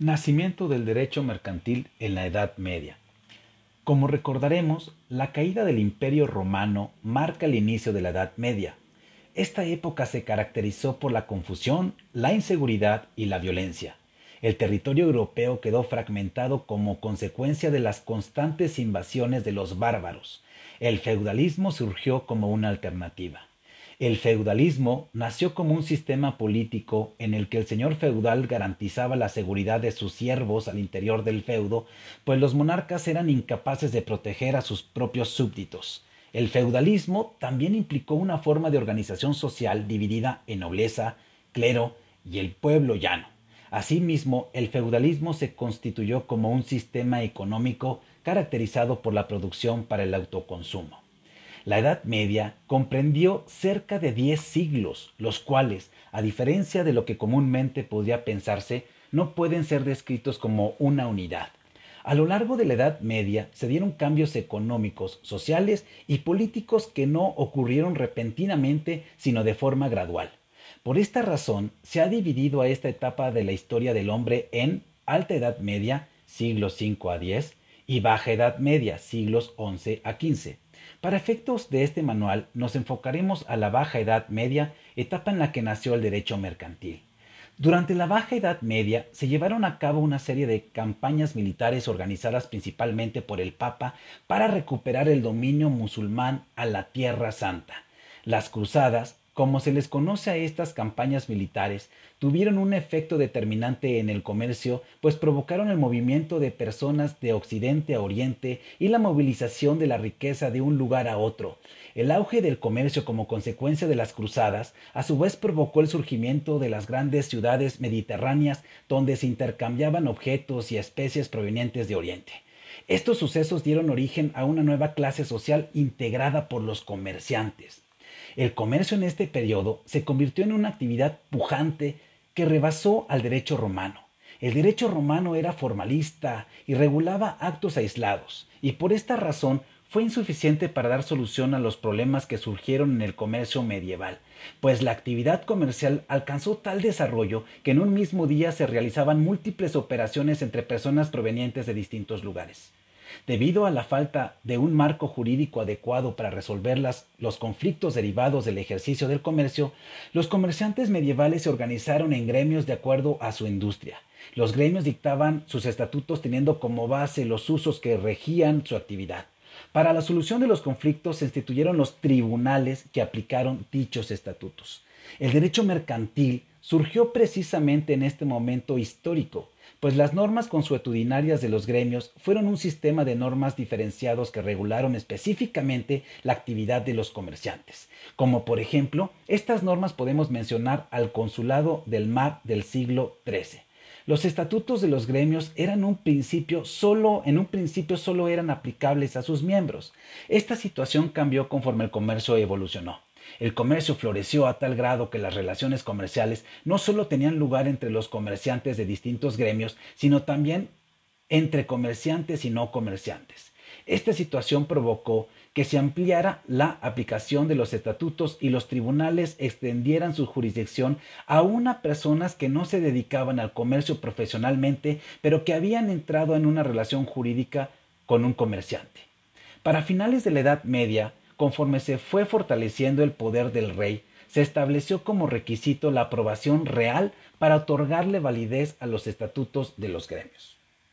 Nacimiento del derecho mercantil en la Edad Media. Como recordaremos, la caída del Imperio romano marca el inicio de la Edad Media. Esta época se caracterizó por la confusión, la inseguridad y la violencia. El territorio europeo quedó fragmentado como consecuencia de las constantes invasiones de los bárbaros. El feudalismo surgió como una alternativa. El feudalismo nació como un sistema político en el que el señor feudal garantizaba la seguridad de sus siervos al interior del feudo, pues los monarcas eran incapaces de proteger a sus propios súbditos. El feudalismo también implicó una forma de organización social dividida en nobleza, clero y el pueblo llano. Asimismo, el feudalismo se constituyó como un sistema económico caracterizado por la producción para el autoconsumo. La Edad Media comprendió cerca de diez siglos, los cuales, a diferencia de lo que comúnmente podría pensarse, no pueden ser descritos como una unidad. A lo largo de la Edad Media se dieron cambios económicos, sociales y políticos que no ocurrieron repentinamente, sino de forma gradual. Por esta razón, se ha dividido a esta etapa de la historia del hombre en Alta Edad Media, siglos 5 a 10, y Baja Edad Media, siglos 11 a 15. Para efectos de este manual nos enfocaremos a la Baja Edad Media, etapa en la que nació el derecho mercantil. Durante la Baja Edad Media se llevaron a cabo una serie de campañas militares organizadas principalmente por el Papa para recuperar el dominio musulmán a la Tierra Santa. Las cruzadas como se les conoce a estas campañas militares, tuvieron un efecto determinante en el comercio, pues provocaron el movimiento de personas de occidente a oriente y la movilización de la riqueza de un lugar a otro. El auge del comercio como consecuencia de las cruzadas, a su vez provocó el surgimiento de las grandes ciudades mediterráneas donde se intercambiaban objetos y especies provenientes de oriente. Estos sucesos dieron origen a una nueva clase social integrada por los comerciantes. El comercio en este periodo se convirtió en una actividad pujante que rebasó al derecho romano. El derecho romano era formalista y regulaba actos aislados, y por esta razón fue insuficiente para dar solución a los problemas que surgieron en el comercio medieval, pues la actividad comercial alcanzó tal desarrollo que en un mismo día se realizaban múltiples operaciones entre personas provenientes de distintos lugares. Debido a la falta de un marco jurídico adecuado para resolver los conflictos derivados del ejercicio del comercio, los comerciantes medievales se organizaron en gremios de acuerdo a su industria. Los gremios dictaban sus estatutos teniendo como base los usos que regían su actividad. Para la solución de los conflictos se instituyeron los tribunales que aplicaron dichos estatutos. El derecho mercantil surgió precisamente en este momento histórico, pues las normas consuetudinarias de los gremios fueron un sistema de normas diferenciados que regularon específicamente la actividad de los comerciantes. Como por ejemplo, estas normas podemos mencionar al Consulado del Mar del siglo XIII. Los estatutos de los gremios eran un principio solo, en un principio solo eran aplicables a sus miembros. Esta situación cambió conforme el comercio evolucionó. El comercio floreció a tal grado que las relaciones comerciales no solo tenían lugar entre los comerciantes de distintos gremios, sino también entre comerciantes y no comerciantes. Esta situación provocó que se ampliara la aplicación de los estatutos y los tribunales extendieran su jurisdicción a una personas que no se dedicaban al comercio profesionalmente, pero que habían entrado en una relación jurídica con un comerciante. Para finales de la Edad Media, conforme se fue fortaleciendo el poder del rey, se estableció como requisito la aprobación real para otorgarle validez a los estatutos de los gremios.